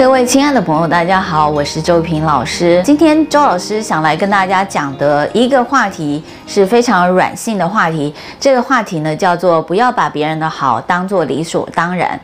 各位亲爱的朋友，大家好，我是周平老师。今天周老师想来跟大家讲的一个话题是非常软性的话题，这个话题呢叫做不要把别人的好当做理所当然。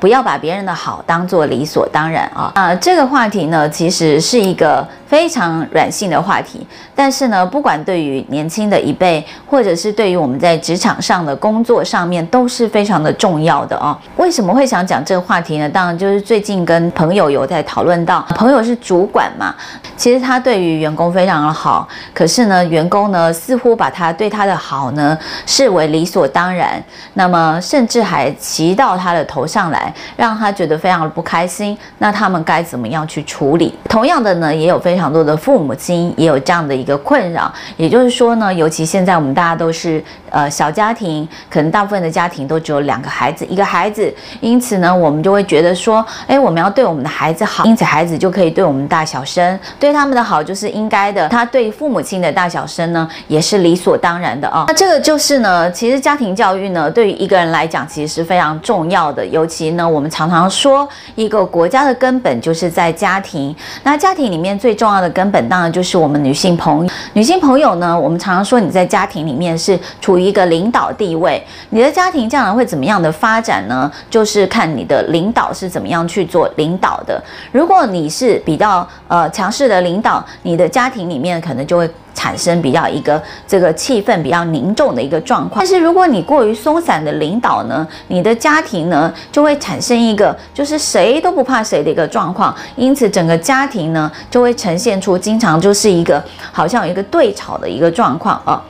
不要把别人的好当做理所当然啊！啊，这个话题呢，其实是一个非常软性的话题。但是呢，不管对于年轻的一辈，或者是对于我们在职场上的工作上面，都是非常的重要的啊。为什么会想讲这个话题呢？当然就是最近跟朋友有在讨论到，朋友是主管嘛，其实他对于员工非常的好，可是呢，员工呢似乎把他对他的好呢视为理所当然，那么甚至还骑到他的头上来。让他觉得非常的不开心，那他们该怎么样去处理？同样的呢，也有非非常多的父母亲也有这样的一个困扰，也就是说呢，尤其现在我们大家都是呃小家庭，可能大部分的家庭都只有两个孩子，一个孩子，因此呢，我们就会觉得说，哎，我们要对我们的孩子好，因此孩子就可以对我们大小声，对他们的好就是应该的，他对父母亲的大小声呢，也是理所当然的啊。那这个就是呢，其实家庭教育呢，对于一个人来讲，其实是非常重要的，尤其。呢我们常常说，一个国家的根本就是在家庭。那家庭里面最重重要的根本，当然就是我们女性朋友。女性朋友呢，我们常常说你在家庭里面是处于一个领导地位。你的家庭将来会怎么样的发展呢？就是看你的领导是怎么样去做领导的。如果你是比较呃强势的领导，你的家庭里面可能就会。产生比较一个这个气氛比较凝重的一个状况，但是如果你过于松散的领导呢，你的家庭呢就会产生一个就是谁都不怕谁的一个状况，因此整个家庭呢就会呈现出经常就是一个好像有一个对吵的一个状况啊。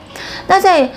那在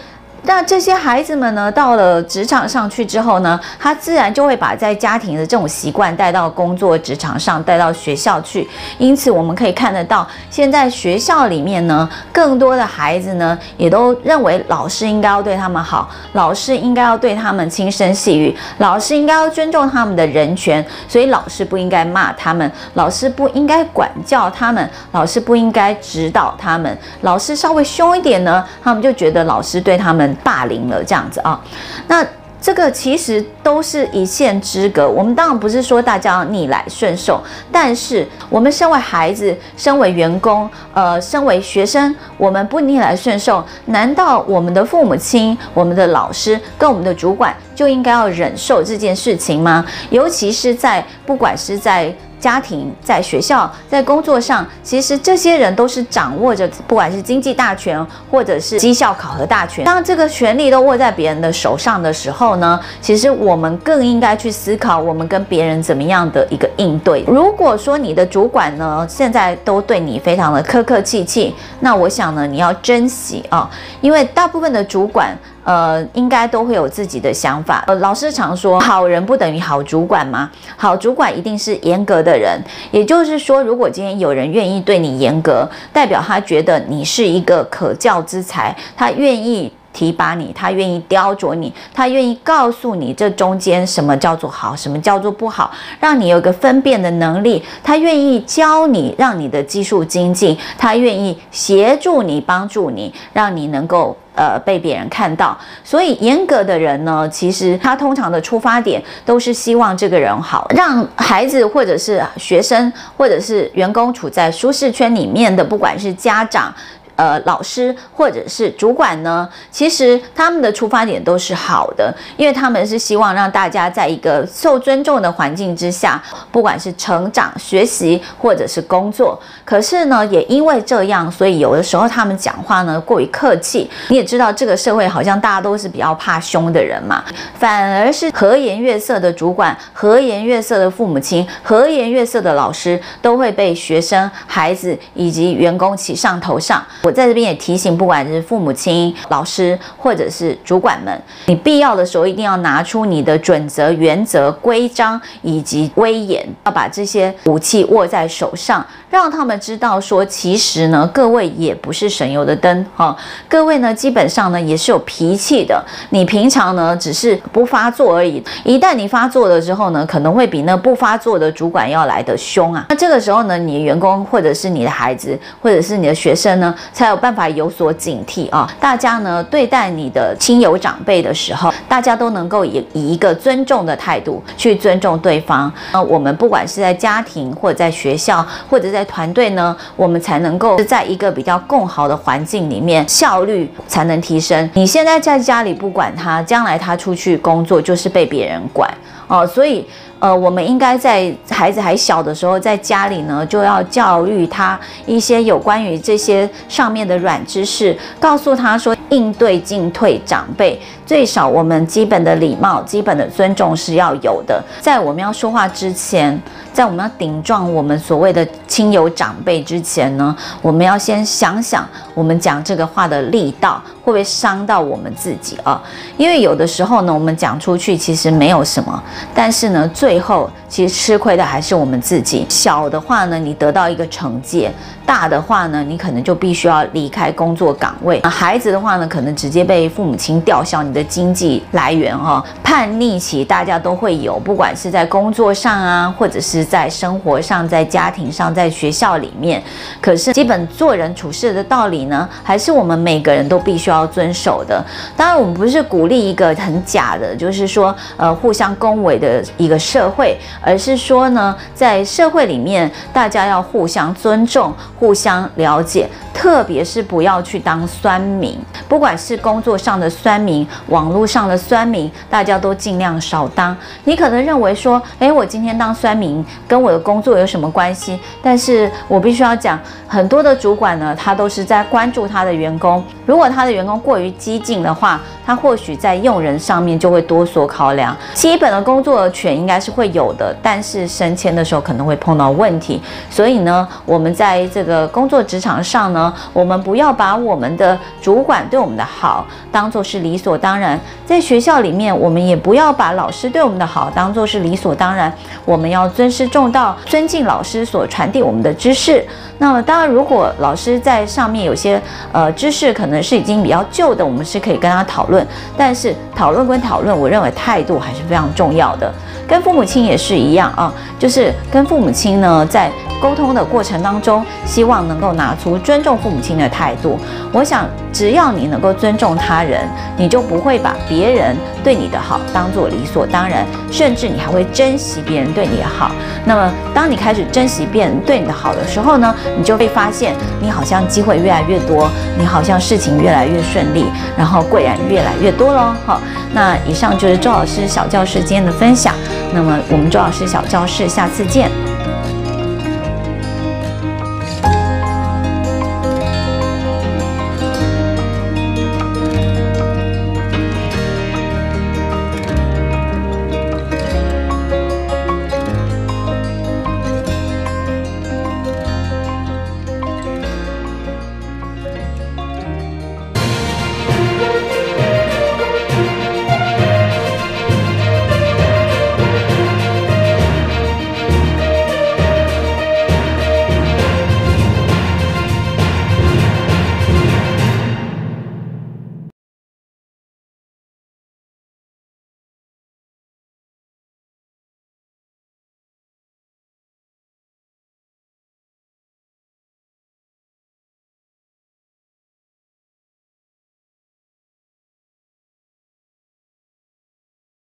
那这些孩子们呢，到了职场上去之后呢，他自然就会把在家庭的这种习惯带到工作职场上，带到学校去。因此，我们可以看得到，现在学校里面呢，更多的孩子呢，也都认为老师应该要对他们好，老师应该要对他们轻声细语，老师应该要尊重他们的人权，所以老师不应该骂他们，老师不应该管教他们，老师不应该指导他们，老师稍微凶一点呢，他们就觉得老师对他们。霸凌了这样子啊，那这个其实都是一线之隔。我们当然不是说大家逆来顺受，但是我们身为孩子，身为员工，呃，身为学生，我们不逆来顺受，难道我们的父母亲、我们的老师跟我们的主管就应该要忍受这件事情吗？尤其是在不管是在。家庭在学校在工作上，其实这些人都是掌握着不管是经济大权或者是绩效考核大权。当这个权力都握在别人的手上的时候呢，其实我们更应该去思考我们跟别人怎么样的一个应对。如果说你的主管呢，现在都对你非常的客客气气，那我想呢，你要珍惜啊，因为大部分的主管。呃，应该都会有自己的想法。呃，老师常说，好人不等于好主管吗？好主管一定是严格的人。也就是说，如果今天有人愿意对你严格，代表他觉得你是一个可教之才，他愿意。提拔你，他愿意雕琢你，他愿意告诉你这中间什么叫做好，什么叫做不好，让你有个分辨的能力。他愿意教你，让你的技术精进，他愿意协助你，帮助你，让你能够呃被别人看到。所以严格的人呢，其实他通常的出发点都是希望这个人好，让孩子或者是学生或者是员工处在舒适圈里面的，不管是家长。呃，老师或者是主管呢，其实他们的出发点都是好的，因为他们是希望让大家在一个受尊重的环境之下，不管是成长、学习或者是工作。可是呢，也因为这样，所以有的时候他们讲话呢过于客气。你也知道，这个社会好像大家都是比较怕凶的人嘛，反而是和颜悦色的主管、和颜悦色的父母亲、和颜悦色的老师，都会被学生、孩子以及员工骑上头上。我在这边也提醒，不管是父母亲、老师或者是主管们，你必要的时候一定要拿出你的准则、原则、规章以及威严，要把这些武器握在手上，让他们知道说，其实呢，各位也不是省油的灯哈，各位呢，基本上呢也是有脾气的。你平常呢只是不发作而已，一旦你发作了之后呢，可能会比那不发作的主管要来得凶啊。那这个时候呢，你的员工或者是你的孩子或者是你的学生呢，才有办法有所警惕啊。大家呢对待你的亲友长辈的时候，大家都能够以以一个尊重的态度去尊重对方。呃，我们不管是在家庭或者在学校或者在团队呢，我们才能够在一个比较更好的环境里面，效率才能提升。你现在在家里不管他，将来他出去工作就是被别人管哦，所以。呃，我们应该在孩子还小的时候，在家里呢，就要教育他一些有关于这些上面的软知识，告诉他说，应对进退长辈，最少我们基本的礼貌、基本的尊重是要有的。在我们要说话之前，在我们要顶撞我们所谓的亲友长辈之前呢，我们要先想想，我们讲这个话的力道会不会伤到我们自己啊？因为有的时候呢，我们讲出去其实没有什么，但是呢，最后，其实吃亏的还是我们自己。小的话呢，你得到一个惩戒；大的话呢，你可能就必须要离开工作岗位。孩子的话呢，可能直接被父母亲吊销你的经济来源哈。叛逆期大家都会有，不管是在工作上啊，或者是在生活上、在家庭上、在学校里面。可是基本做人处事的道理呢，还是我们每个人都必须要遵守的。当然，我们不是鼓励一个很假的，就是说呃互相恭维的一个社会，而是说呢，在社会里面，大家要互相尊重、互相了解，特别是不要去当酸民。不管是工作上的酸民、网络上的酸民，大家都尽量少当。你可能认为说，诶，我今天当酸民跟我的工作有什么关系？但是我必须要讲，很多的主管呢，他都是在关注他的员工。如果他的员工过于激进的话，他或许在用人上面就会多所考量。基本的工作权应该是会有的，但是升迁的时候可能会碰到问题。所以呢，我们在这个工作职场上呢，我们不要把我们的主管对我们的好当做是理所当然。在学校里面，我们也不要把老师对我们的好当做是理所当然。我们要尊师重道，尊敬老师所传递我们的知识。那么，当然，如果老师在上面有些呃知识可能能是已经比较旧的，我们是可以跟他讨论。但是讨论归讨论，我认为态度还是非常重要的。跟父母亲也是一样啊，就是跟父母亲呢，在沟通的过程当中，希望能够拿出尊重父母亲的态度。我想，只要你能够尊重他人，你就不会把别人对你的好当做理所当然，甚至你还会珍惜别人对你的好。那么，当你开始珍惜别人对你的好的时候呢，你就会发现，你好像机会越来越多，你好像事情越来越顺利，然后贵人越来越多喽。好，那以上就是周老师小教室今天的分享。那么，我们周老师小教室，下次见。